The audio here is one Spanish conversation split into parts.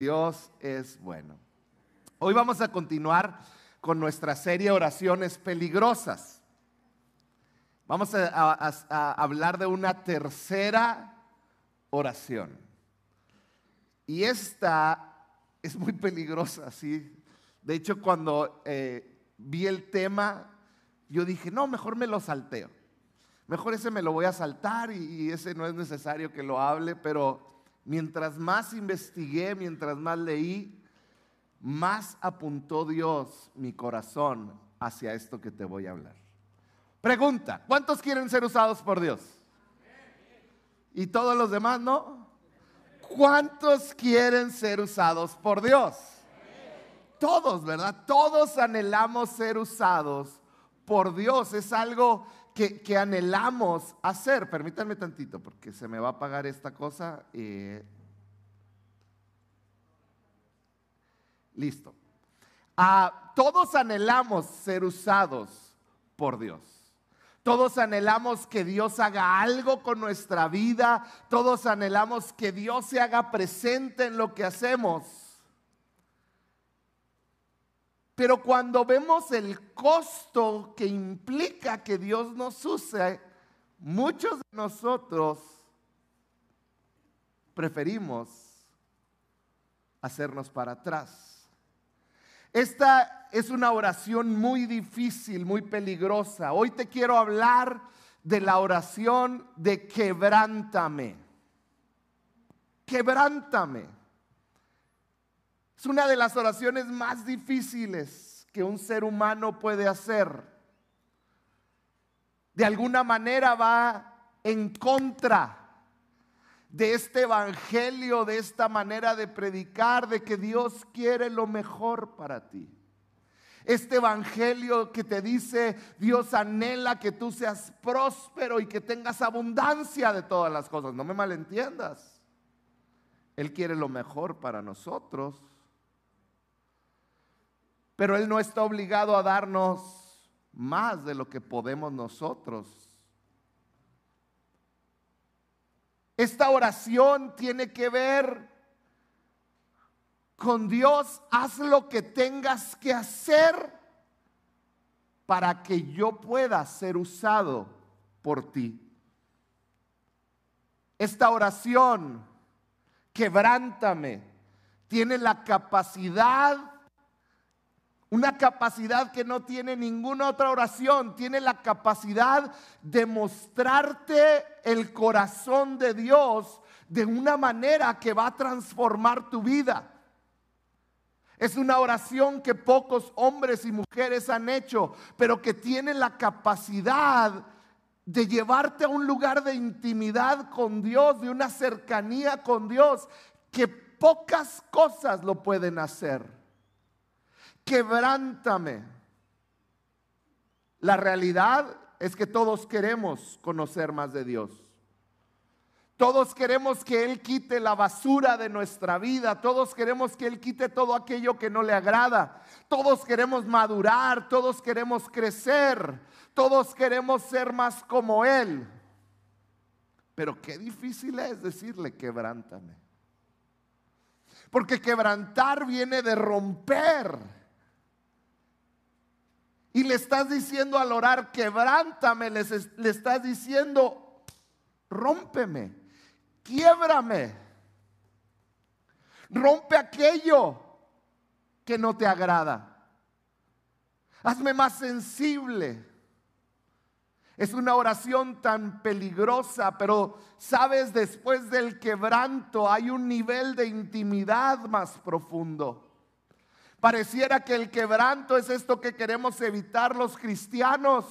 Dios es bueno. Hoy vamos a continuar con nuestra serie Oraciones Peligrosas. Vamos a, hablar de una tercera oración. Y esta es muy peligrosa, ¿sí? De hecho, cuando eh, vi el tema, yo dije, no, mejor me lo salteo. Mejor ese me lo voy a saltar y ese no es necesario que lo hable, pero mientras más investigué, mientras más leí, más apuntó Dios mi corazón hacia esto que te voy a hablar. Pregunta, ¿cuántos quieren ser usados por Dios? ¿Y todos los demás no? ¿Cuántos quieren ser usados por Dios? Todos, ¿verdad? Todos anhelamos ser usados por Dios. Es algo que, anhelamos hacer. Permítanme tantito porque se me va a apagar esta cosa. Eh. listo. Ah, todos anhelamos ser usados por Dios. Todos anhelamos que Dios haga algo con nuestra vida. Todos anhelamos que Dios se haga presente en lo que hacemos. Pero cuando vemos el costo que implica que Dios nos use, muchos de nosotros preferimos hacernos para atrás. Esta es una oración muy difícil, muy peligrosa. Hoy te quiero hablar de la oración de quebrántame. Quebrántame. Es una de las oraciones más difíciles que un ser humano puede hacer. De alguna manera va en contra de este evangelio, de esta manera de predicar, de que Dios quiere lo mejor para ti. Este evangelio que te dice, Dios anhela que tú seas próspero y que tengas abundancia de todas las cosas. No me malentiendas. Él quiere lo mejor para nosotros. Pero Él no está obligado a darnos más de lo que podemos nosotros. Esta oración tiene que ver con Dios, haz lo que tengas que hacer para que yo pueda ser usado por ti. Esta oración, quebrántame, tiene la capacidad una capacidad que no tiene ninguna otra oración. Tiene la capacidad de mostrarte el corazón de Dios de una manera que va a transformar tu vida. Es una oración que pocos hombres y mujeres han hecho, pero que tiene la capacidad de llevarte a un lugar de intimidad con Dios, de una cercanía con Dios, que pocas cosas lo pueden hacer quebrántame. La realidad es que todos queremos conocer más de Dios. Todos queremos que Él quite la basura de nuestra vida. Todos queremos que Él quite todo aquello que no le agrada. Todos queremos madurar. Todos queremos crecer. Todos queremos ser más como Él. Pero qué difícil es decirle quebrántame. Porque quebrantar viene de romper. Y le estás diciendo al orar, quebrántame, le, estás diciendo, rómpeme, quiebrame, rompe aquello que no te agrada. Hazme más sensible. Es una oración tan peligrosa, pero sabes, después del quebranto hay un nivel de intimidad más profundo. Pareciera que el quebranto es esto que queremos evitar los cristianos.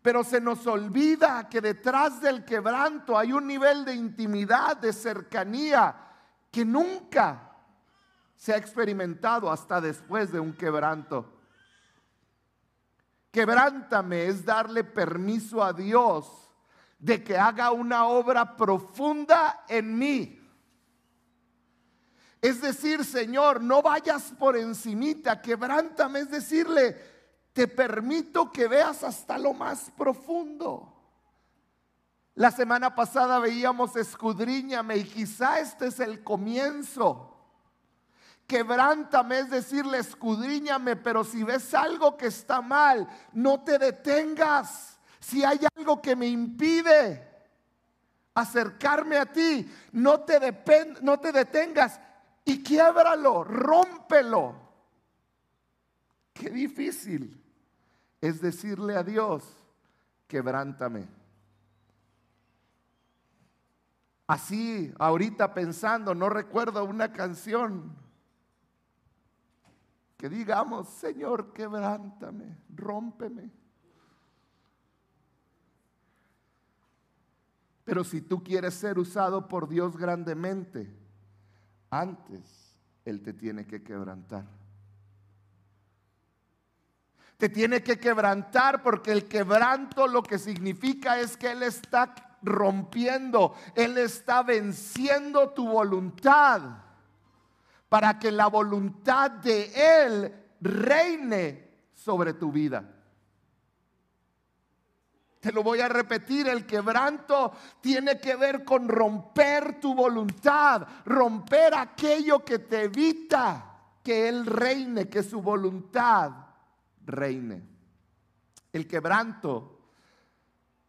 Pero se nos olvida que detrás del quebranto hay un nivel de intimidad, de cercanía, que nunca se ha experimentado hasta después de un quebranto. Quebrántame es darle permiso a Dios de que haga una obra profunda en mí. Es decir, Señor, no vayas por encimita, quebrántame, es decirle, te permito que veas hasta lo más profundo. La semana pasada veíamos escudriñame y quizá este es el comienzo. Quebrántame es decirle escudriñame, pero si ves algo que está mal, no te detengas. Si hay algo que me impide acercarme a ti, no te, no te detengas y quiebralo, rómpelo. Qué difícil es decirle a Dios, quebrántame. Así, ahorita pensando, no recuerdo una canción que digamos, Señor, quebrántame, rómpeme. Pero si tú quieres ser usado por Dios grandemente, antes Él te tiene que quebrantar. Te tiene que quebrantar porque el quebranto lo que significa es que Él está rompiendo, Él está venciendo tu voluntad para que la voluntad de Él reine sobre tu vida. Te lo voy a repetir, el quebranto tiene que ver con romper tu voluntad, romper aquello que te evita que Él reine, que su voluntad reine. El quebranto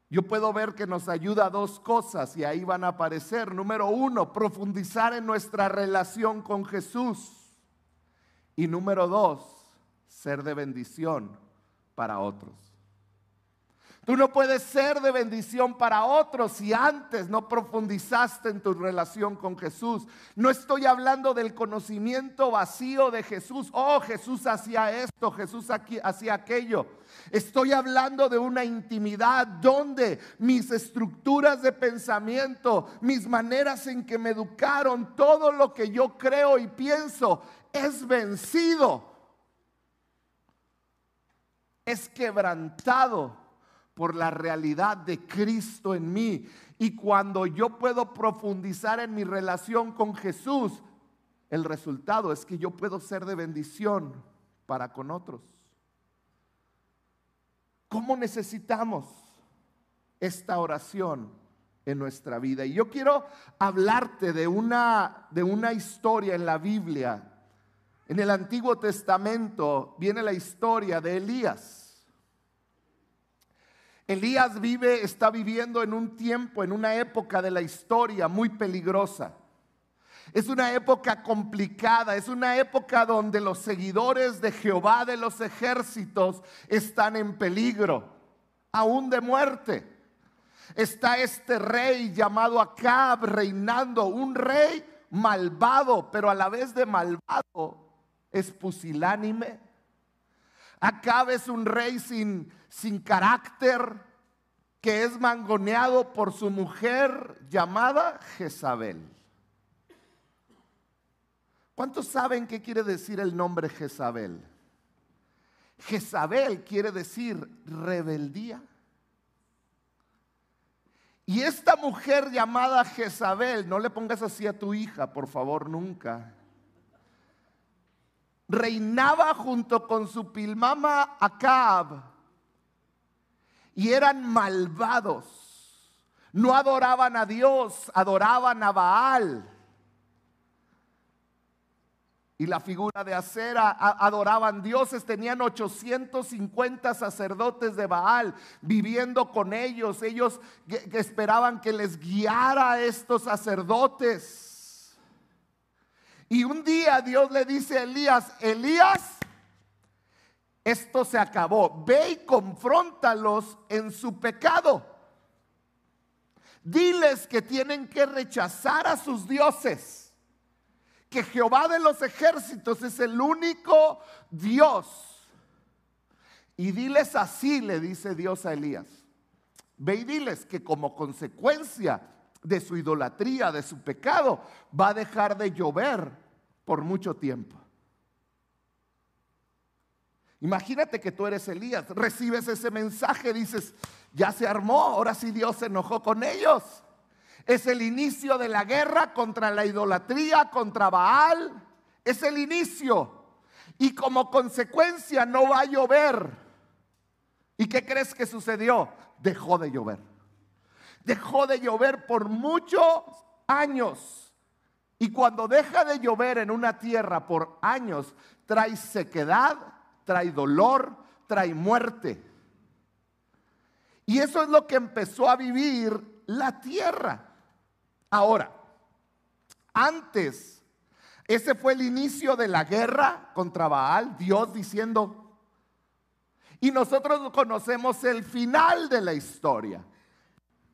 yo puedo ver que nos ayuda a dos cosas y ahí van a aparecer. Número uno, profundizar en nuestra relación con Jesús. Y número dos, ser de bendición para otros. Tú no puedes ser de bendición para otros si antes no profundizaste en tu relación con Jesús. No estoy hablando del conocimiento vacío de Jesús. Oh, Jesús hacía esto, Jesús hacía aquello. Estoy hablando de una intimidad donde mis estructuras de pensamiento, mis maneras en que me educaron, todo lo que yo creo y pienso es vencido. Es quebrantado por la realidad de Cristo en mí. Y cuando yo puedo profundizar en mi relación con Jesús, el resultado es que yo puedo ser de bendición para con otros. ¿Cómo necesitamos esta oración en nuestra vida? Y yo quiero hablarte de una, de una historia en la Biblia. En el Antiguo Testamento viene la historia de Elías. Elías vive, está viviendo en un tiempo, en una época de la historia muy peligrosa. Es una época complicada, es una época donde los seguidores de Jehová de los ejércitos están en peligro, aún de muerte. Está este rey llamado Acab reinando, un rey malvado, pero a la vez de malvado es pusilánime. Acab es un rey sin, sin carácter que es mangoneado por su mujer llamada Jezabel. ¿Cuántos saben qué quiere decir el nombre Jezabel? Jezabel quiere decir rebeldía. Y esta mujer llamada Jezabel, no le pongas así a tu hija, por favor, nunca. Reinaba junto con su pilmama Acab y eran malvados. No adoraban a Dios, adoraban a Baal. Y la figura de acera adoraban dioses, tenían 850 sacerdotes de Baal viviendo con ellos. Ellos esperaban que les guiara a estos sacerdotes. Y un día Dios le dice a Elías, Elías, esto se acabó. Ve y confróntalos en su pecado. Diles que tienen que rechazar a sus dioses. Que Jehová de los ejércitos es el único Dios. Y diles así, le dice Dios a Elías. Ve y diles que como consecuencia de su idolatría, de su pecado, va a dejar de llover por mucho tiempo. Imagínate que tú eres Elías, recibes ese mensaje, dices, ya se armó, ahora sí Dios se enojó con ellos. Es el inicio de la guerra contra la idolatría, contra Baal. Es el inicio. Y como consecuencia no va a llover. ¿Y qué crees que sucedió? Dejó de llover. Dejó de llover por muchos años. Y cuando deja de llover en una tierra por años, trae sequedad, trae dolor, trae muerte. Y eso es lo que empezó a vivir la tierra. Ahora, antes, ese fue el inicio de la guerra contra Baal, Dios diciendo, y nosotros conocemos el final de la historia.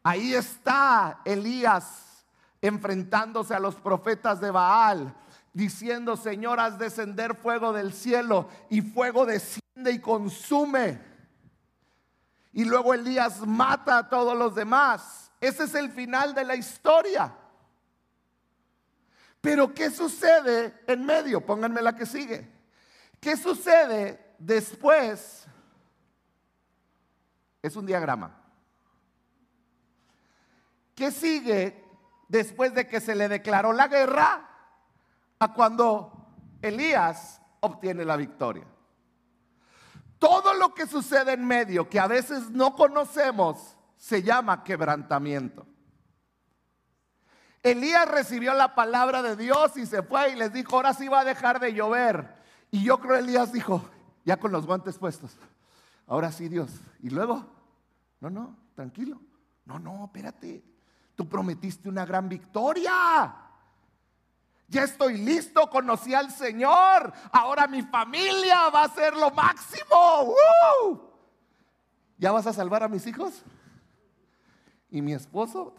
Ahí está Elías enfrentándose a los profetas de Baal, diciendo, Señor, haz descender fuego del cielo y fuego desciende y consume. Y luego Elías mata a todos los demás. Ese es el final de la historia. Pero ¿qué sucede en medio? Pónganme la que sigue. ¿Qué sucede después? Es un diagrama. ¿Qué sigue después de que se le declaró la guerra a cuando Elías obtiene la victoria? Todo lo que sucede en medio, que a veces no conocemos, se llama quebrantamiento. Elías recibió la palabra de Dios y se fue y les dijo, ahora sí va a dejar de llover. Y yo creo Elías dijo, ya con los guantes puestos, ahora sí Dios. Y luego, no, no, tranquilo. No, no, espérate. Tú prometiste una gran victoria. Ya estoy listo, conocí al Señor. Ahora mi familia va a ser lo máximo. ¿Ya vas a salvar a mis hijos? ¿Y mi esposo?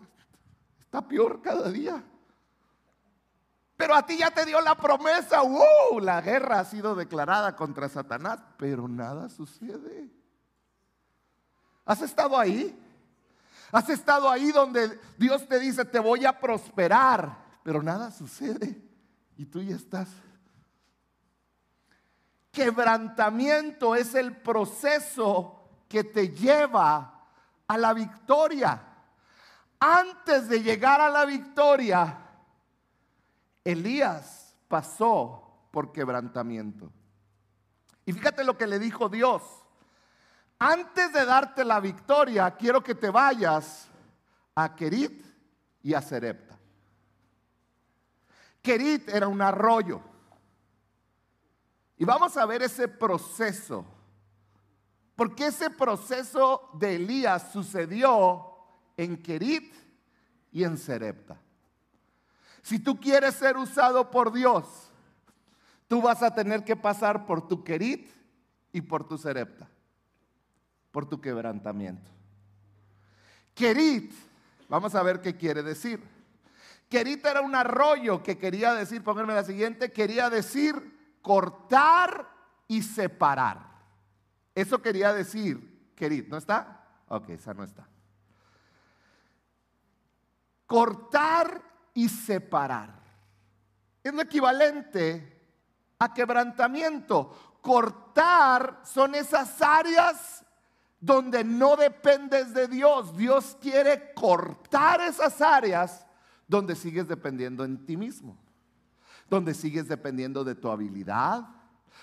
Está peor cada día. Pero a ti ya te dio la promesa. La guerra ha sido declarada contra Satanás, pero nada sucede. ¿Has estado ahí? ¿Has estado ahí donde Dios te dice, te voy a prosperar, pero nada sucede? Y tú ya estás. Quebrantamiento es el proceso que te lleva a la victoria antes de llegar a la victoria, Elías pasó por quebrantamiento. Y fíjate lo que le dijo Dios. Antes de darte la victoria, quiero que te vayas a Kerit y a Serepta. Kerit era un arroyo. Y vamos a ver ese proceso. Porque ese proceso de Elías sucedió en Kerit y en Serepta. Si tú quieres ser usado por Dios, tú vas a tener que pasar por tu Kerit y por tu Serepta, por tu quebrantamiento. Kerit, vamos a ver qué quiere decir. Kerit era un arroyo que quería decir, pónganme la siguiente, quería decir cortar y separar. Eso quería decir Kerit, ¿no está? Ok, esa no está cortar y separar. Es lo equivalente a quebrantamiento. Cortar son esas áreas donde no dependes de Dios. Dios quiere cortar esas áreas donde sigues dependiendo en ti mismo. Donde sigues dependiendo de tu habilidad.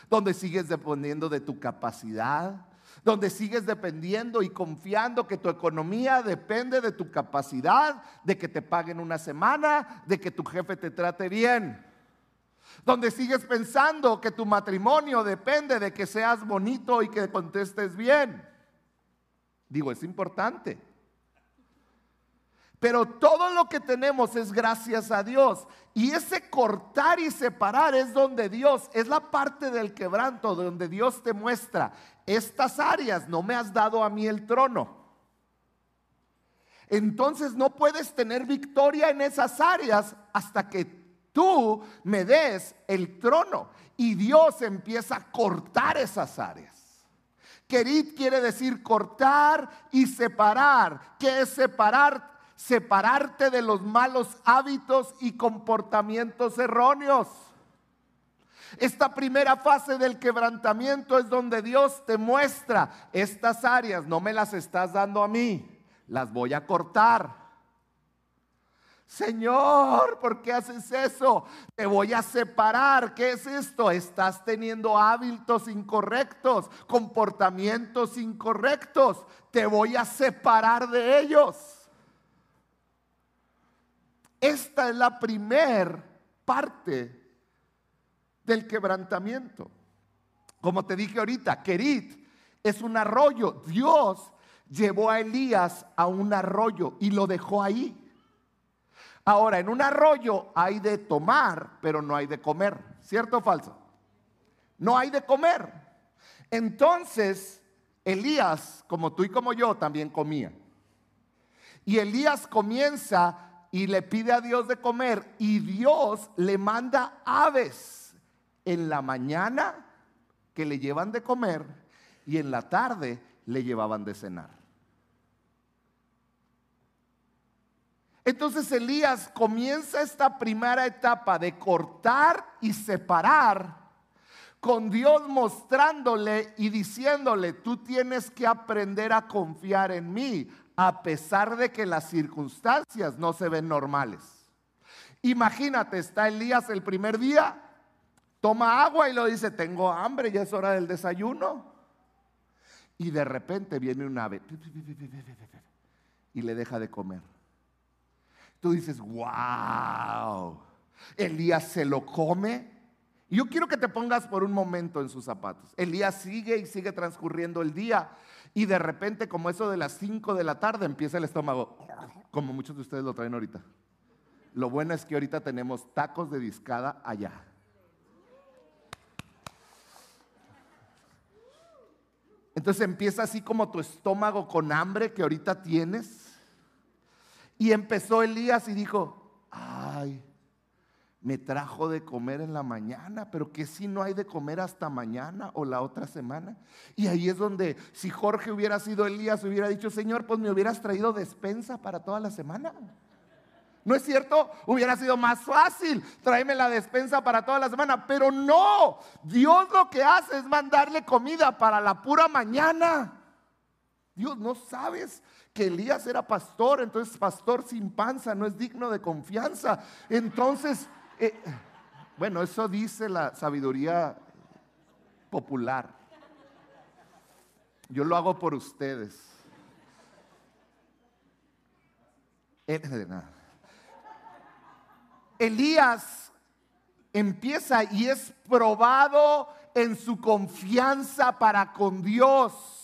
Donde sigues dependiendo de tu capacidad donde sigues dependiendo y confiando que tu economía depende de tu capacidad, de que te paguen una semana, de que tu jefe te trate bien. Donde sigues pensando que tu matrimonio depende de que seas bonito y que contestes bien. Digo, es importante. Pero todo lo que tenemos es gracias a Dios. Y ese cortar y separar es donde Dios, es la parte del quebranto, donde Dios te muestra, estas áreas no me has dado a mí el trono. Entonces no puedes tener victoria en esas áreas hasta que tú me des el trono. Y Dios empieza a cortar esas áreas. Querid quiere decir cortar y separar. ¿Qué es separar? separarte de los malos hábitos y comportamientos erróneos. Esta primera fase del quebrantamiento es donde Dios te muestra estas áreas, no me las estás dando a mí, las voy a cortar. Señor, ¿por qué haces eso? Te voy a separar. ¿Qué es esto? Estás teniendo hábitos incorrectos, comportamientos incorrectos. Te voy a separar de ellos. Esta es la primer parte del quebrantamiento. Como te dije ahorita, Kerit es un arroyo. Dios llevó a Elías a un arroyo y lo dejó ahí. Ahora, en un arroyo hay de tomar, pero no hay de comer. ¿Cierto o falso? No hay de comer. Entonces, Elías, como tú y como yo, también comía. Y Elías comienza y le pide a Dios de comer y Dios le manda aves en la mañana que le llevan de comer y en la tarde le llevaban de cenar. Entonces Elías comienza esta primera etapa de cortar y separar con Dios mostrándole y diciéndole, tú tienes que aprender a confiar en mí, a pesar de que las circunstancias no se ven normales. Imagínate, está Elías el primer día, toma agua y lo dice, tengo hambre, ya es hora del desayuno. Y de repente viene un ave y le deja de comer. Tú dices, wow, Elías se lo come yo quiero que te pongas por un momento en sus zapatos. El día sigue y sigue transcurriendo el día y de repente como eso de las 5 de la tarde empieza el estómago, como muchos de ustedes lo traen ahorita. Lo bueno es que ahorita tenemos tacos de discada allá. Entonces empieza así como tu estómago con hambre que ahorita tienes. Y empezó Elías y dijo, ay, me trajo de comer en la mañana, pero que si no hay de comer hasta mañana o la otra semana. Y ahí es donde si Jorge hubiera sido Elías, hubiera dicho, Señor, pues me hubieras traído despensa para toda la semana. ¿No es cierto? Hubiera sido más fácil tráeme la despensa para toda la semana, pero no, Dios lo que hace es mandarle comida para la pura mañana. Dios, ¿no sabes que Elías era pastor? Entonces pastor sin panza no es digno de confianza. Entonces eh, bueno, eso dice la sabiduría popular. Yo lo hago por ustedes. Eh, Elías empieza y es probado en su confianza para con Dios.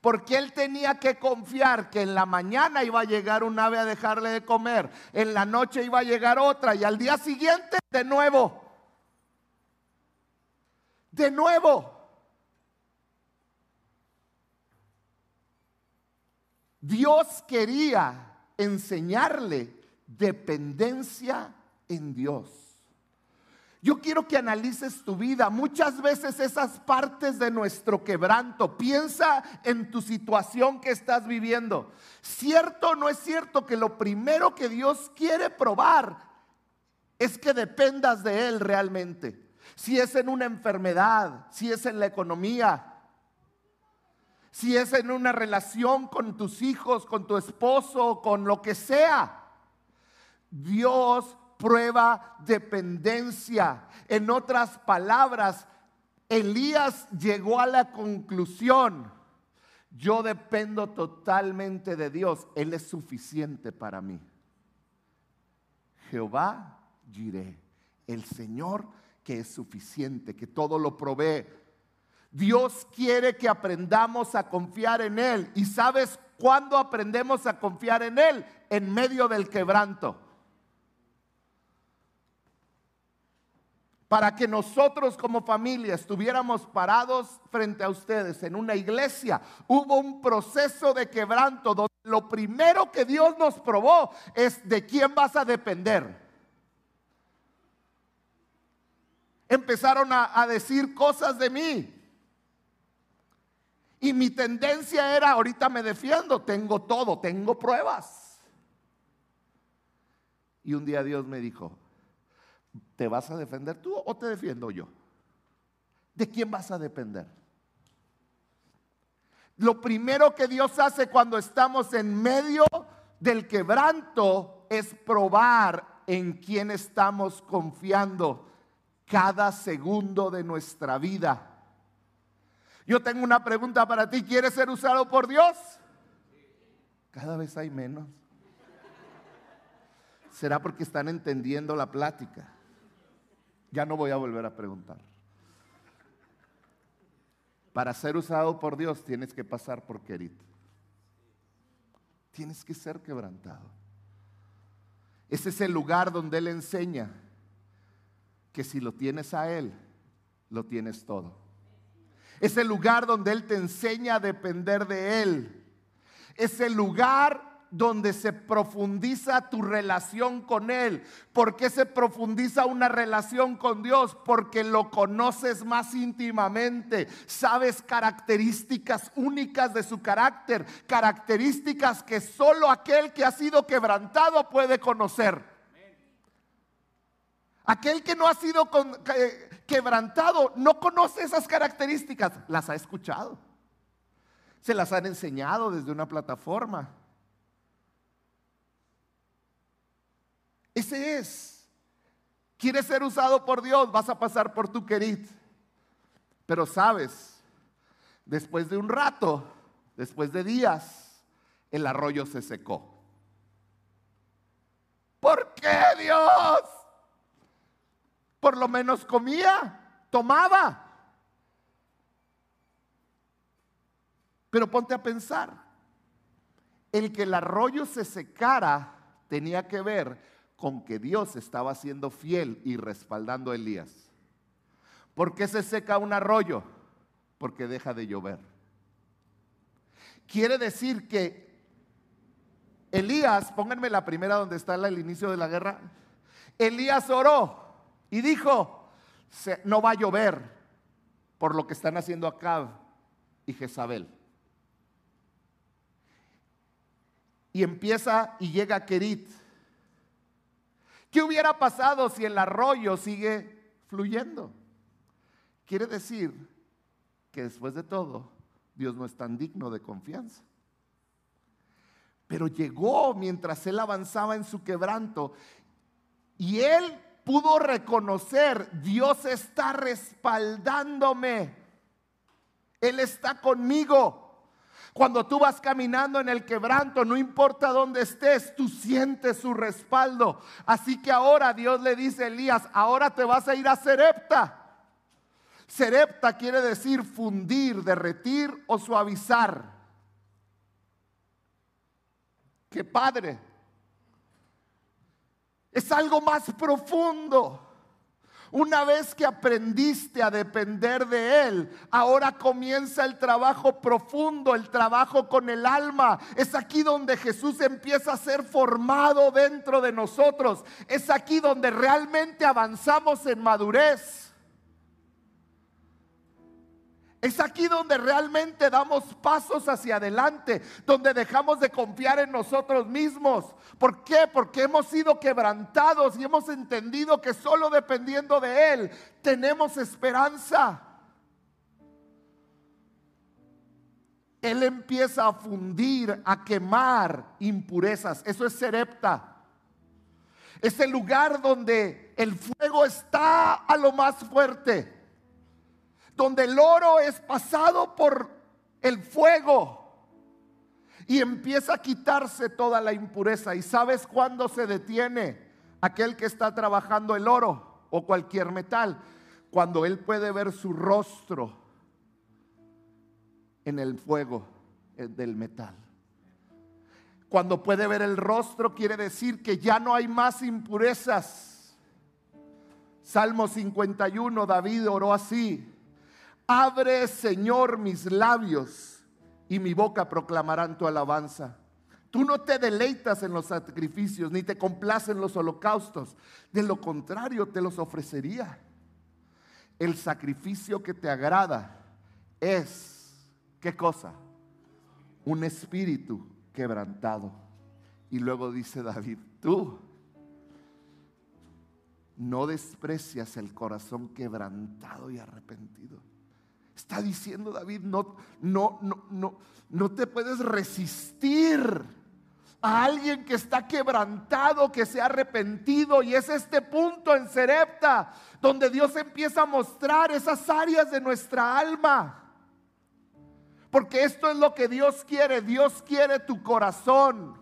Porque él tenía que confiar que en la mañana iba a llegar un ave a dejarle de comer, en la noche iba a llegar otra y al día siguiente de nuevo. De nuevo. Dios quería enseñarle dependencia en Dios. Yo quiero que analices tu vida. Muchas veces esas partes de nuestro quebranto. Piensa en tu situación que estás viviendo. ¿Cierto o no es cierto que lo primero que Dios quiere probar es que dependas de Él realmente? Si es en una enfermedad, si es en la economía, si es en una relación con tus hijos, con tu esposo, con lo que sea. Dios prueba dependencia. En otras palabras, Elías llegó a la conclusión, yo dependo totalmente de Dios, Él es suficiente para mí. Jehová diré, el Señor que es suficiente, que todo lo provee. Dios quiere que aprendamos a confiar en Él. ¿Y sabes cuándo aprendemos a confiar en Él? En medio del quebranto. Para que nosotros como familia estuviéramos parados frente a ustedes en una iglesia, hubo un proceso de quebranto donde lo primero que Dios nos probó es de quién vas a depender. Empezaron a, decir cosas de mí. Y mi tendencia era, ahorita me defiendo, tengo todo, tengo pruebas. Y un día Dios me dijo, ¿Te vas a defender tú o te defiendo yo? ¿De quién vas a depender? Lo primero que Dios hace cuando estamos en medio del quebranto es probar en quién estamos confiando cada segundo de nuestra vida. Yo tengo una pregunta para ti. ¿Quieres ser usado por Dios? Cada vez hay menos. será porque están entendiendo la plática. Ya no voy a volver a preguntar. Para ser usado por Dios tienes que pasar por Kerit. Tienes que ser quebrantado. Ese es el lugar donde Él enseña que si lo tienes a Él, lo tienes todo. Es el lugar donde Él te enseña a depender de Él. Es el lugar donde se profundiza tu relación con Él. ¿Por qué se profundiza una relación con Dios? Porque lo conoces más íntimamente, sabes características únicas de su carácter, características que solo aquel que ha sido quebrantado puede conocer. Aquel que no ha sido quebrantado no conoce esas características, las ha escuchado. Se las han enseñado desde una plataforma Ese es. ¿Quieres ser usado por Dios? Vas a pasar por tu querid. Pero sabes, después de un rato, después de días, el arroyo se secó. ¿Por qué Dios? Por lo menos comía, tomaba. Pero ponte a pensar, el que el arroyo se secara tenía que ver con que Dios estaba siendo fiel y respaldando a Elías. ¿Por qué se seca un arroyo? Porque deja de llover. Quiere decir que Elías, pónganme la primera donde está el inicio de la guerra. Elías oró y dijo, no va a llover por lo que están haciendo Acab y Jezabel. Y empieza y llega Kerit ¿Qué hubiera pasado si el arroyo sigue fluyendo? Quiere decir que después de todo, Dios no es tan digno de confianza. Pero llegó mientras él avanzaba en su quebranto y él pudo reconocer, Dios está respaldándome, Él está conmigo. Cuando tú vas caminando en el quebranto, no importa dónde estés, tú sientes su respaldo. Así que ahora Dios le dice a Elías, ahora te vas a ir a Serepta. Serepta quiere decir fundir, derretir o suavizar. ¡Qué padre! Es algo más profundo. Una vez que aprendiste a depender de Él, ahora comienza el trabajo profundo, el trabajo con el alma. Es aquí donde Jesús empieza a ser formado dentro de nosotros. Es aquí donde realmente avanzamos en madurez. Es aquí donde realmente damos pasos hacia adelante, donde dejamos de confiar en nosotros mismos. ¿Por qué? Porque hemos sido quebrantados y hemos entendido que solo dependiendo de Él tenemos esperanza. Él empieza a fundir, a quemar impurezas. Eso es Serepta. Es el lugar donde el fuego está a lo más fuerte donde el oro es pasado por el fuego y empieza a quitarse toda la impureza. ¿Y sabes cuándo se detiene aquel que está trabajando el oro o cualquier metal? Cuando él puede ver su rostro en el fuego eh, del metal. Cuando puede ver el rostro quiere decir que ya no hay más impurezas. Salmo 51, David oró así. Abre, Señor, mis labios y mi boca proclamarán tu alabanza. Tú no te deleitas en los sacrificios, ni te complacen los holocaustos. De lo contrario, te los ofrecería. El sacrificio que te agrada es, ¿qué cosa? Un espíritu quebrantado. Y luego dice David, tú no desprecias el corazón quebrantado y arrepentido. Está diciendo David, no, no, no, no, no te puedes resistir a alguien que está quebrantado, que se ha arrepentido. Y es este punto en Serepta donde Dios empieza a mostrar esas áreas de nuestra alma. Porque esto es lo que Dios quiere. Dios quiere tu corazón.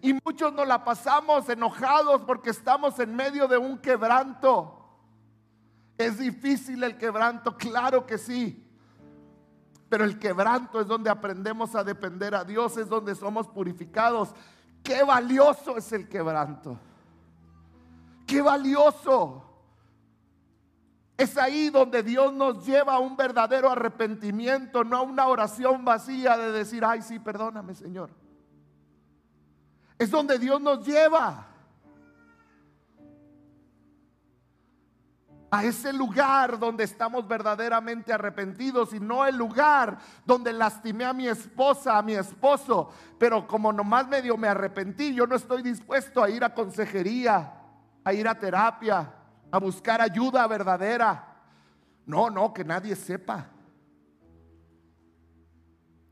Y muchos nos la pasamos enojados porque estamos en medio de un quebranto. ¿Es difícil el quebranto? Claro que sí. Pero el quebranto es donde aprendemos a depender a Dios, es donde somos purificados. Qué valioso es el quebranto. Qué valioso. Es ahí donde Dios nos lleva a un verdadero arrepentimiento, no a una oración vacía de decir, ay, sí, perdóname, Señor. Es donde Dios nos lleva. A ese lugar donde estamos verdaderamente arrepentidos y no el lugar donde lastimé a mi esposa, a mi esposo, pero como nomás medio me arrepentí, yo no estoy dispuesto a ir a consejería, a ir a terapia, a buscar ayuda verdadera. No, no, que nadie sepa.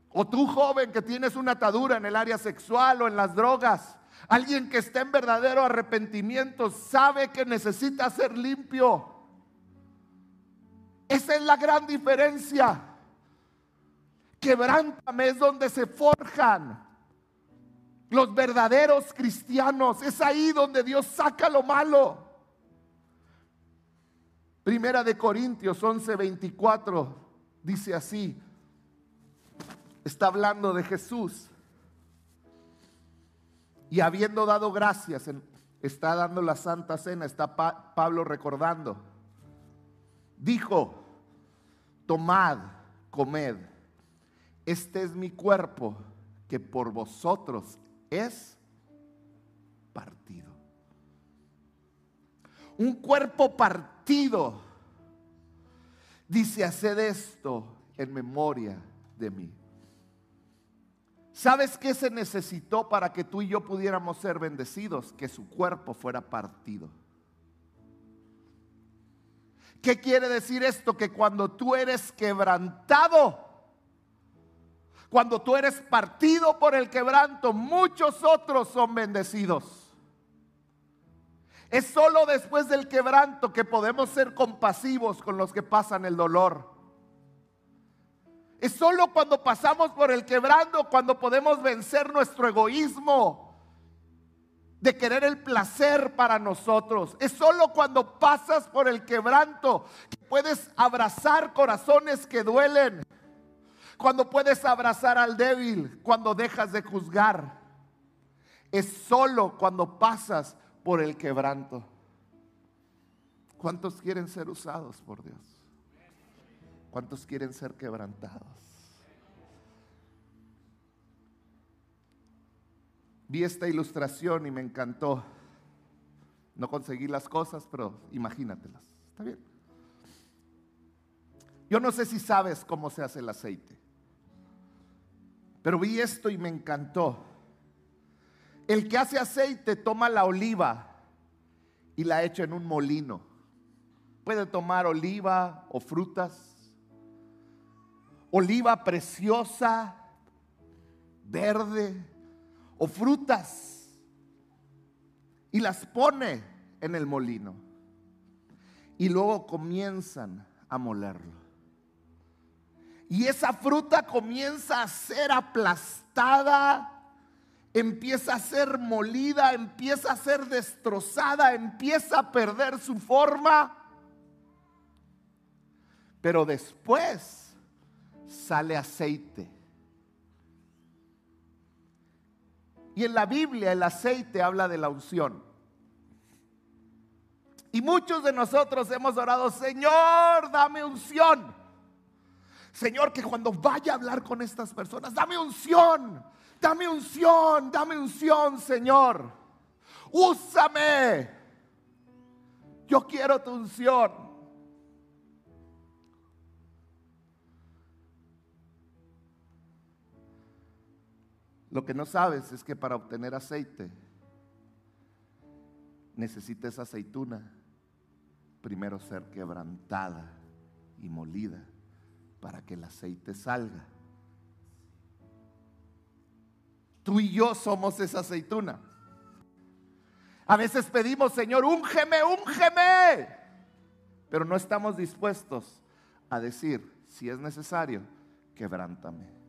O tú joven que tienes una atadura en el área sexual o en las drogas. Alguien que está en verdadero arrepentimiento sabe que necesita ser limpio. Esa es la gran diferencia. Quebrántame es donde se forjan los verdaderos cristianos. Es ahí donde Dios saca lo malo. Primera de Corintios 11:24 dice así. Está hablando de Jesús. Y habiendo dado gracias, está dando la Santa Cena, está Pablo recordando. Dijo, tomad, comed, este es mi cuerpo que por vosotros es partido. Un cuerpo partido dice, haced esto en memoria de mí. ¿Sabes qué se necesitó para que tú y yo pudiéramos ser bendecidos? Que su cuerpo fuera partido. ¿Qué quiere decir esto? Que cuando tú eres quebrantado, cuando tú eres partido por el quebranto, muchos otros son bendecidos. Es solo después del quebranto que podemos ser compasivos con los que pasan el dolor. Es solo cuando pasamos por el quebranto cuando podemos vencer nuestro egoísmo, de querer el placer para nosotros. Es solo cuando pasas por el quebranto que puedes abrazar corazones que duelen. Cuando puedes abrazar al débil, cuando dejas de juzgar. Es solo cuando pasas por el quebranto. ¿Cuántos quieren ser usados por Dios? ¿Cuántos quieren ser quebrantados? Vi esta ilustración y me encantó. No conseguí las cosas, pero imagínatelas. Está bien. Yo no sé si sabes cómo se hace el aceite, pero vi esto y me encantó. El que hace aceite toma la oliva y la echa en un molino. Puede tomar oliva o frutas. Oliva preciosa, verde, o frutas y las pone en el molino. Y luego comienzan a molerlo. Y esa fruta comienza a ser aplastada, empieza a ser molida, empieza a ser destrozada, empieza a perder su forma. Pero después sale aceite Y en la Biblia el aceite habla de la unción. Y muchos de nosotros hemos orado, Señor, dame unción. Señor, que cuando vaya a hablar con estas personas, dame unción, dame unción, dame unción, Señor. Úsame. Yo quiero tu unción. Lo que no sabes es que para obtener aceite necesitas aceituna primero ser quebrantada y molida para que el aceite salga. Tú y yo somos esa aceituna. A veces pedimos, Señor, úngeme, úngeme. Pero no estamos dispuestos a decir, si es necesario, quebrántame.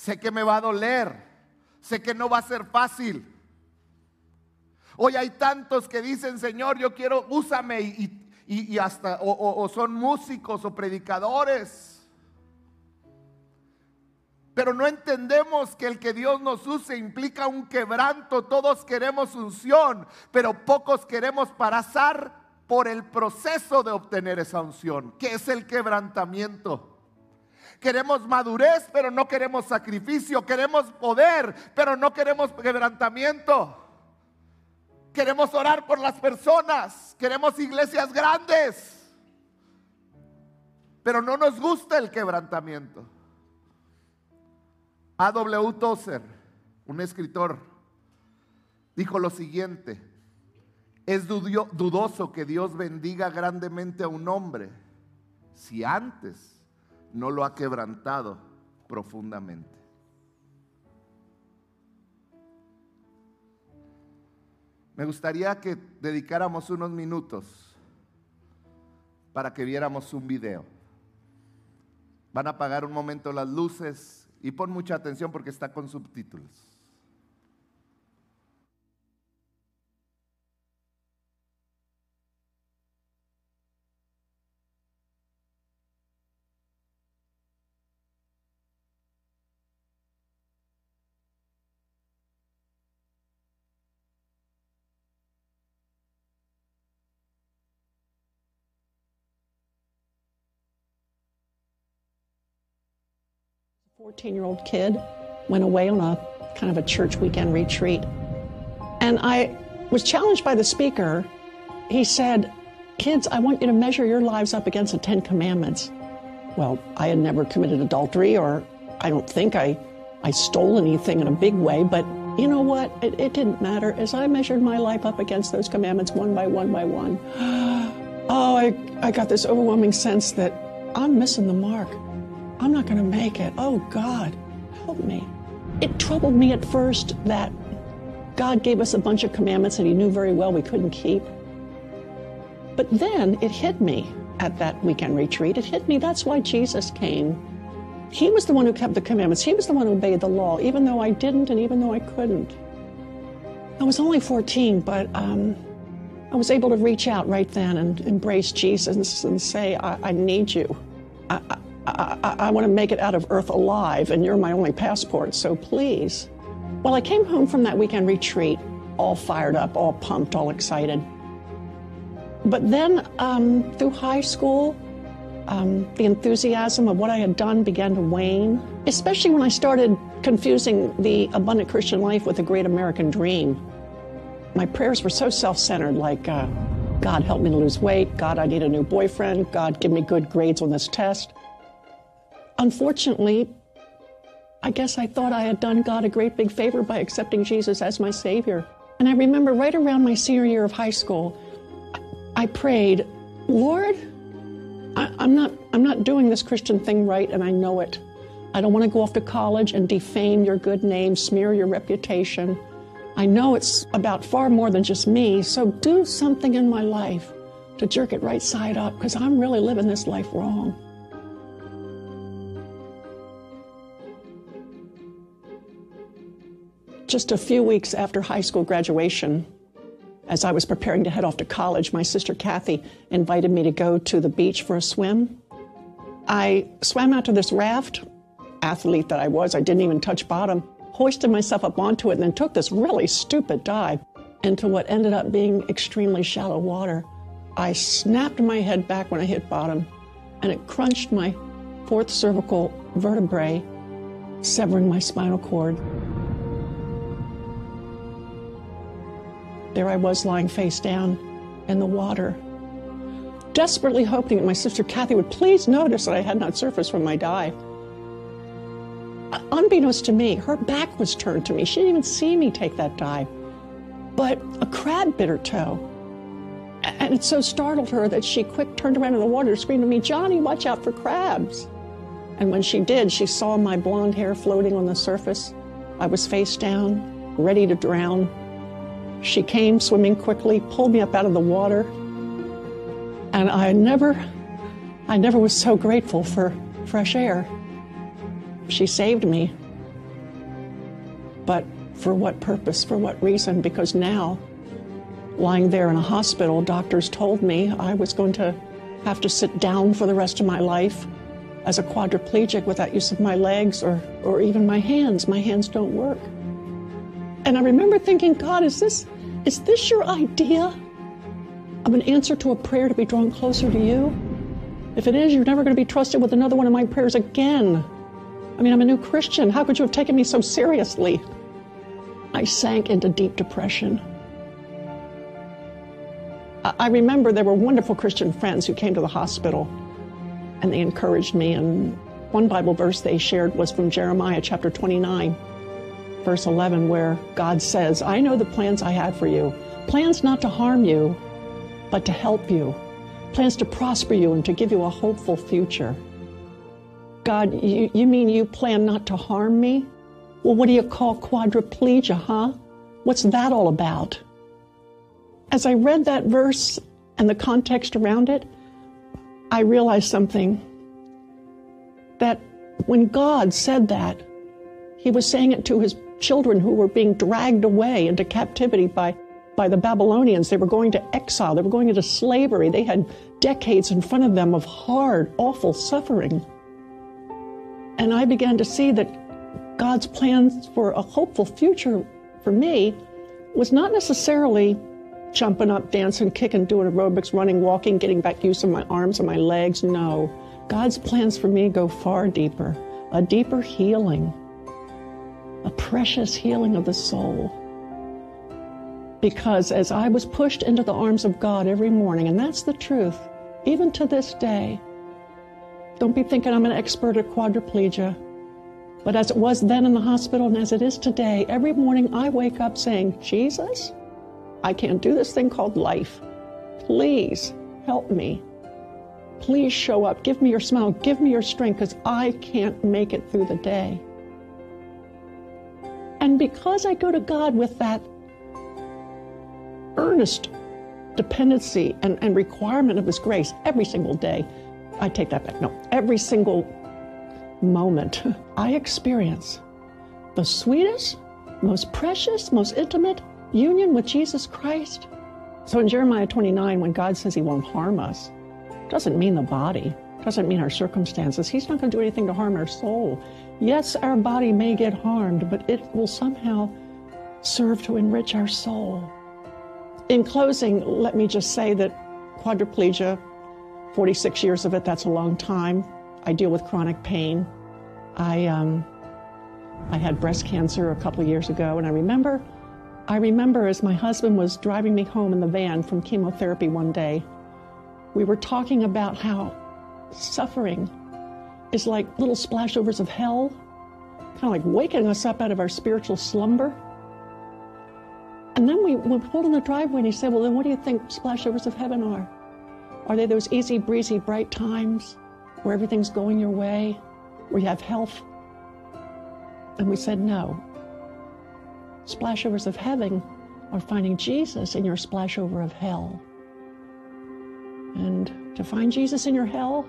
Sé que me va a doler. Sé que no va a ser fácil. Hoy hay tantos que dicen, Señor, yo quiero, úsame y, hasta, o son músicos o predicadores. Pero no entendemos que el que Dios nos use implica un quebranto. Todos queremos unción, pero pocos queremos pasar por el proceso de obtener esa unción, que es el quebrantamiento. Queremos madurez, pero no queremos sacrificio. Queremos poder, pero no queremos quebrantamiento. Queremos orar por las personas. Queremos iglesias grandes. Pero no nos gusta el quebrantamiento. A.W. Tozer, un escritor, dijo lo siguiente. Es dudoso que Dios bendiga grandemente a un hombre si antes no lo ha quebrantado profundamente. Me gustaría que dedicáramos unos minutos para que viéramos un video. Van a apagar un momento las luces y pon mucha atención porque está con subtítulos. 14 year old kid went away on a kind of a church weekend retreat. And I was challenged by the speaker. He said, Kids, I want you to measure your lives up against the Ten Commandments. Well, I had never committed adultery, or I don't think I, I stole anything in a big way, but you know what? It, it didn't matter. As I measured my life up against those commandments one by one by one, oh, I, I got this overwhelming sense that I'm missing the mark. I'm not going to make it. Oh, God, help me. It troubled me at first that God gave us a bunch of commandments that He knew very well we couldn't keep. But then it hit me at that weekend retreat. It hit me that's why Jesus came. He was the one who kept the commandments, He was the one who obeyed the law, even though I didn't and even though I couldn't. I was only 14, but um, I was able to reach out right then and embrace Jesus and say, I, I need you. I, I, I want to make it out of earth alive, and you're my only passport, so please. Well, I came home from that weekend retreat all fired up, all pumped, all excited. But then um, through high school, um, the enthusiasm of what I had done began to wane, especially when I started confusing the abundant Christian life with the great American dream. My prayers were so self centered, like, uh, God, help me to lose weight. God, I need a new boyfriend. God, give me good grades on this test. Unfortunately, I guess I thought I had done God a great big favor by accepting Jesus as my Savior. And I remember right around my senior year of high school, I prayed, Lord, I, am not, I'm not doing this Christian thing right, and I know it. I don't want to go off to college and defame your good name, smear your reputation. I know it's about far more than just me, so do something in my life to jerk it right side up, because I'm really living this life wrong. Just a few weeks after high school graduation, as I was preparing to head off to college, my sister Kathy invited me to go to the beach for a swim. I swam out to this raft, athlete that I was, I didn't even touch bottom, hoisted myself up onto it, and then took this really stupid dive into what ended up being extremely shallow water. I snapped my head back when I hit bottom, and it crunched my fourth cervical vertebrae, severing my spinal cord. There I was lying face down in the water, desperately hoping that my sister Kathy would please notice that I had not surfaced from my dive. Unbeknownst to me, her back was turned to me. She didn't even see me take that dive. But a crab bit her toe. And it so startled her that she quick turned around in the water and screamed to me, Johnny, watch out for crabs. And when she did, she saw my blonde hair floating on the surface. I was face down, ready to drown. She came swimming quickly, pulled me up out of the water, and I never, I never was so grateful for fresh air. She saved me. But for what purpose? For what reason? Because now, lying there in a hospital, doctors told me I was going to have to sit down for the rest of my life as a quadriplegic without use of my legs or, or even my hands. My hands don't work. And I remember thinking, God, is this, is this your idea of an answer to a prayer to be drawn closer to you? If it is, you're never going to be trusted with another one of my prayers again. I mean, I'm a new Christian. How could you have taken me so seriously? I sank into deep depression. I remember there were wonderful Christian friends who came to the hospital and they encouraged me. And one Bible verse they shared was from Jeremiah chapter 29, verse 11, where God says, I know the plans I have for you plans not to harm you, but to help you, plans to prosper you and to give you a hopeful future. God, you, you mean you plan not to harm me? Well, what do you call quadriplegia, huh? What's that all about? As I read that verse and the context around it, I realized something that when God said that, He was saying it to His children who were being dragged away into captivity by, by the Babylonians. They were going to exile, they were going into slavery. They had decades in front of them of hard, awful suffering. And I began to see that God's plans for a hopeful future for me was not necessarily jumping up, dancing, kicking, doing aerobics, running, walking, getting back use of my arms and my legs. No. God's plans for me go far deeper, a deeper healing, a precious healing of the soul. Because as I was pushed into the arms of God every morning, and that's the truth, even to this day, don't be thinking I'm an expert at quadriplegia. But as it was then in the hospital and as it is today, every morning I wake up saying, Jesus, I can't do this thing called life. Please help me. Please show up. Give me your smile. Give me your strength because I can't make it through the day. And because I go to God with that earnest dependency and, and requirement of His grace every single day, I take that back. No, every single moment, I experience the sweetest, most precious, most intimate union with Jesus Christ. So in Jeremiah 29, when God says he won't harm us, doesn't mean the body, doesn't mean our circumstances. He's not going to do anything to harm our soul. Yes, our body may get harmed, but it will somehow serve to enrich our soul. In closing, let me just say that quadriplegia, 46 years of it, that's a long time. I deal with chronic pain. I, um, I had breast cancer a couple years ago, and I remember I remember as my husband was driving me home in the van from chemotherapy one day, we were talking about how suffering is like little splashovers of hell, kind of like waking us up out of our spiritual slumber. And then we, we pulled in the driveway and he said, Well, then what do you think splashovers of heaven are? Are they those easy breezy, bright times where everything's going your way, where you have health? And we said, No splashovers of heaven are finding Jesus in your splashover of hell. And to find Jesus in your hell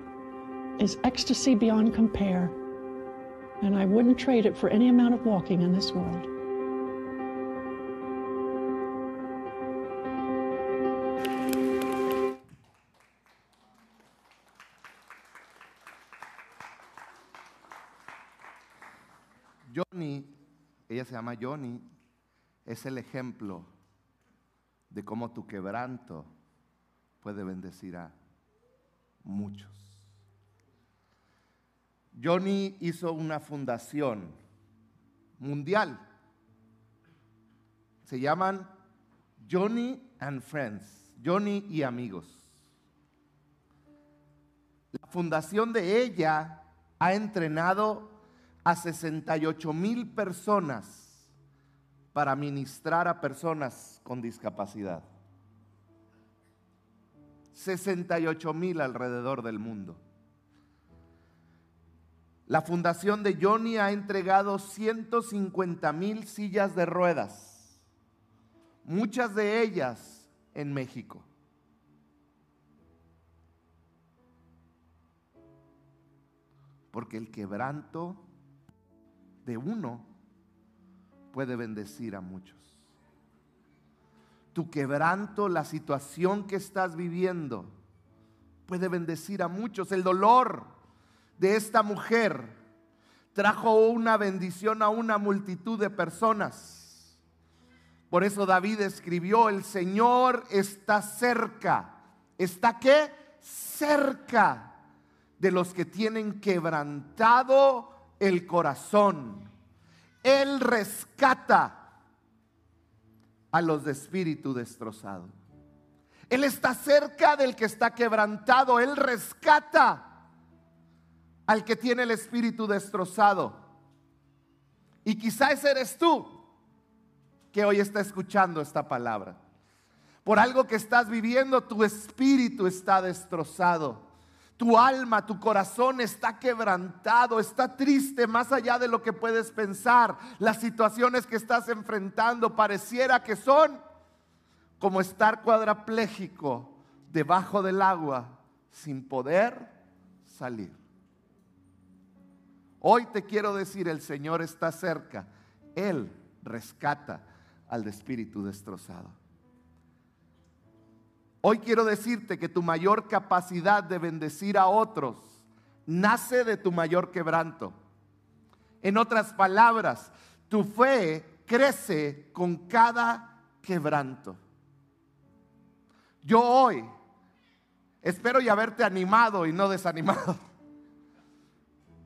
is ecstasy beyond compare. And I wouldn't trade it for any amount of walking in this world. Johnny, ella se llama Johnny, es el ejemplo de cómo tu quebranto puede bendecir a muchos. Johnny hizo una fundación mundial. Se llaman Johnny and Friends, Johnny y amigos. La fundación de ella ha entrenado a 68 mil personas para ministrar a personas con discapacidad. 68 mil alrededor del mundo. La fundación de Johnny ha entregado 150 mil sillas de ruedas, muchas de ellas en México. Porque el quebranto de uno puede bendecir a muchos. Tu quebranto, la situación que estás viviendo, puede bendecir a muchos. El dolor de esta mujer trajo una bendición a una multitud de personas. Por eso David escribió, el Señor está cerca. ¿Está qué? Cerca de los que tienen quebrantado el corazón. Él rescata a los de espíritu destrozado. Él está cerca del que está quebrantado. Él rescata al que tiene el espíritu destrozado. Y quizá ese eres tú que hoy está escuchando esta palabra. Por algo que estás viviendo, tu espíritu está destrozado. Tu alma, tu corazón está quebrantado, está triste más allá de lo que puedes pensar. Las situaciones que estás enfrentando pareciera que son como estar cuadrapléjico debajo del agua sin poder salir. Hoy te quiero decir, el Señor está cerca. Él rescata al espíritu destrozado. Hoy quiero decirte que tu mayor capacidad de bendecir a otros nace de tu mayor quebranto. En otras palabras, tu fe crece con cada quebranto. Yo hoy espero y haberte animado y no desanimado.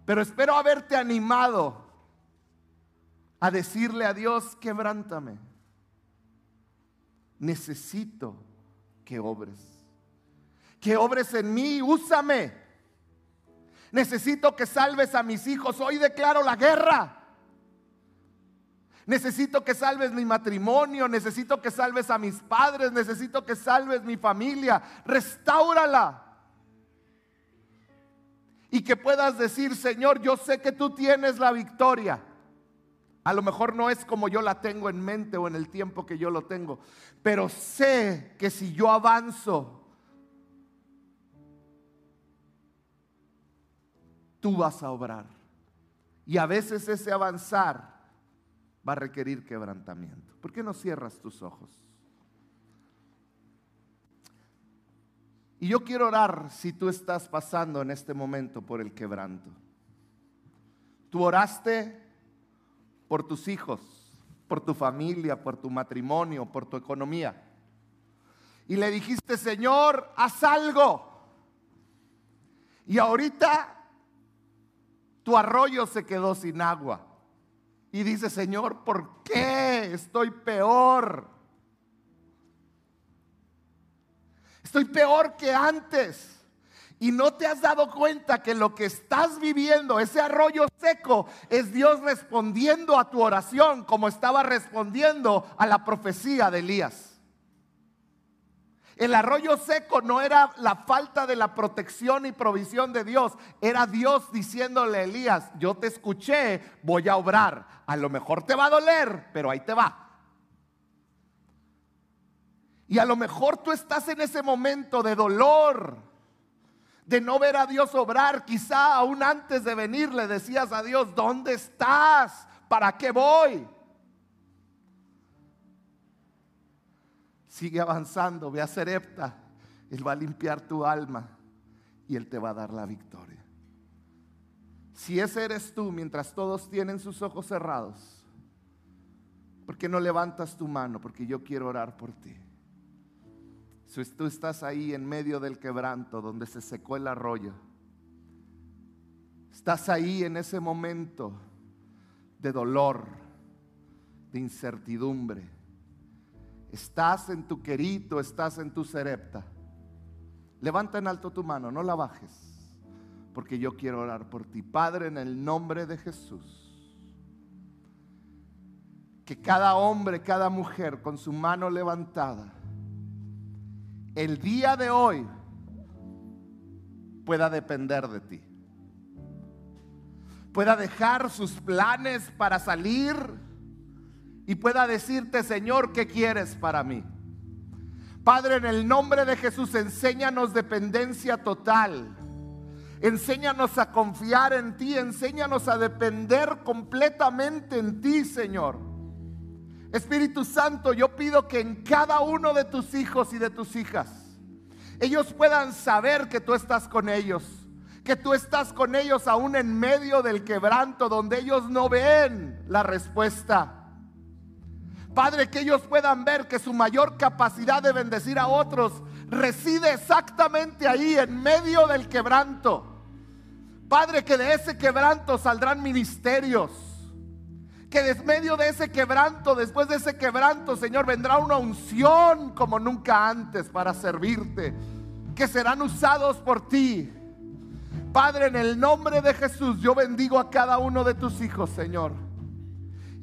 Pero espero haberte animado a decirle a Dios, quebrántame. Necesito que obres. Que obres en mí, úsame. Necesito que salves a mis hijos. Hoy declaro la guerra. Necesito que salves mi matrimonio, necesito que salves a mis padres, necesito que salves mi familia. Restáurala y que puedas decir, Señor, yo sé que tú tienes la victoria. A lo mejor no es como yo la tengo en mente o en el tiempo que yo lo tengo, pero sé que si yo avanzo, tú vas a obrar. Y a veces ese avanzar va a requerir quebrantamiento. ¿Por qué no cierras tus ojos? Y yo quiero orar si tú estás pasando en este momento por el quebranto. Tú oraste por tus hijos, por tu familia, por tu matrimonio, por tu economía. Y le dijiste, Señor, haz algo. Y ahorita tu arroyo se quedó sin agua. Y dice, Señor, ¿por qué estoy peor? Estoy peor que antes. Y no te has dado cuenta que lo que estás viviendo, ese arroyo seco, es Dios respondiendo a tu oración como estaba respondiendo a la profecía de Elías. El arroyo seco no era la falta de la protección y provisión de Dios, era Dios diciéndole a Elías, yo te escuché, voy a obrar. A lo mejor te va a doler, pero ahí te va. Y a lo mejor tú estás en ese momento de dolor, de no ver a Dios obrar. Quizá aún antes de venir le decías a Dios, ¿dónde estás? ¿Para qué voy? Sigue avanzando, ve a Serepta. Él va a limpiar tu alma y Él te va a dar la victoria. Si ese eres tú mientras todos tienen sus ojos cerrados, ¿por qué no levantas tu mano? Porque yo quiero orar por ti. Si tú estás ahí en medio del quebranto donde se secó el arroyo, estás ahí en ese momento de dolor, de incertidumbre, estás en tu querido, estás en tu serepta. Levanta en alto tu mano, no la bajes, porque yo quiero orar por ti. Padre, en el nombre de Jesús, que cada hombre, cada mujer con su mano levantada, el día de hoy pueda depender de ti. Pueda dejar sus planes para salir y pueda decirte, Señor, ¿qué quieres para mí? Padre, en el nombre de Jesús, enséñanos dependencia total. Enséñanos a confiar en ti, enséñanos a depender completamente en ti, Señor. Espíritu Santo, yo pido que en cada uno de tus hijos y de tus hijas, ellos puedan saber que tú estás con ellos, que tú estás con ellos aún en medio del quebranto, donde ellos no ven la respuesta. Padre, que ellos puedan ver que su mayor capacidad de bendecir a otros reside exactamente ahí, en medio del quebranto. Padre, que de ese quebranto saldrán ministerios. Que de de ese quebranto, después de ese quebranto, Señor, vendrá una unción como nunca antes para servirte. Que serán usados por ti. Padre, en el nombre de Jesús, yo bendigo a cada uno de tus hijos, Señor.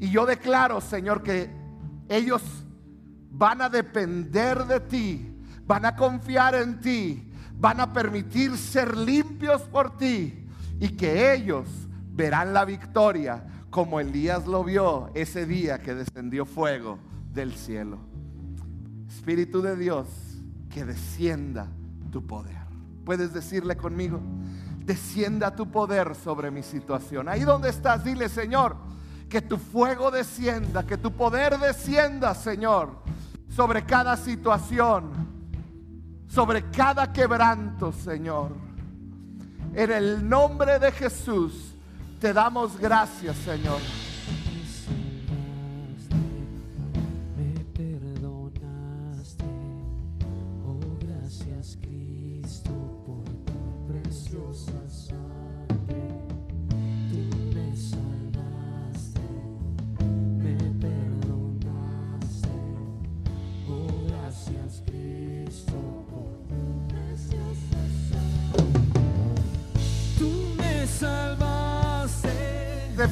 Y yo declaro, Señor, que ellos van a depender de ti, van a confiar en ti, van a permitir ser limpios por ti y que ellos verán la victoria como Elías lo vio ese día que descendió fuego del cielo. Espíritu de Dios, que descienda tu poder. Puedes decirle conmigo, descienda tu poder sobre mi situación. Ahí donde estás, dile, Señor, que tu fuego descienda, que tu poder descienda, Señor, sobre cada situación, sobre cada quebranto, Señor. En el nombre de Jesús te damos gracias, Señor.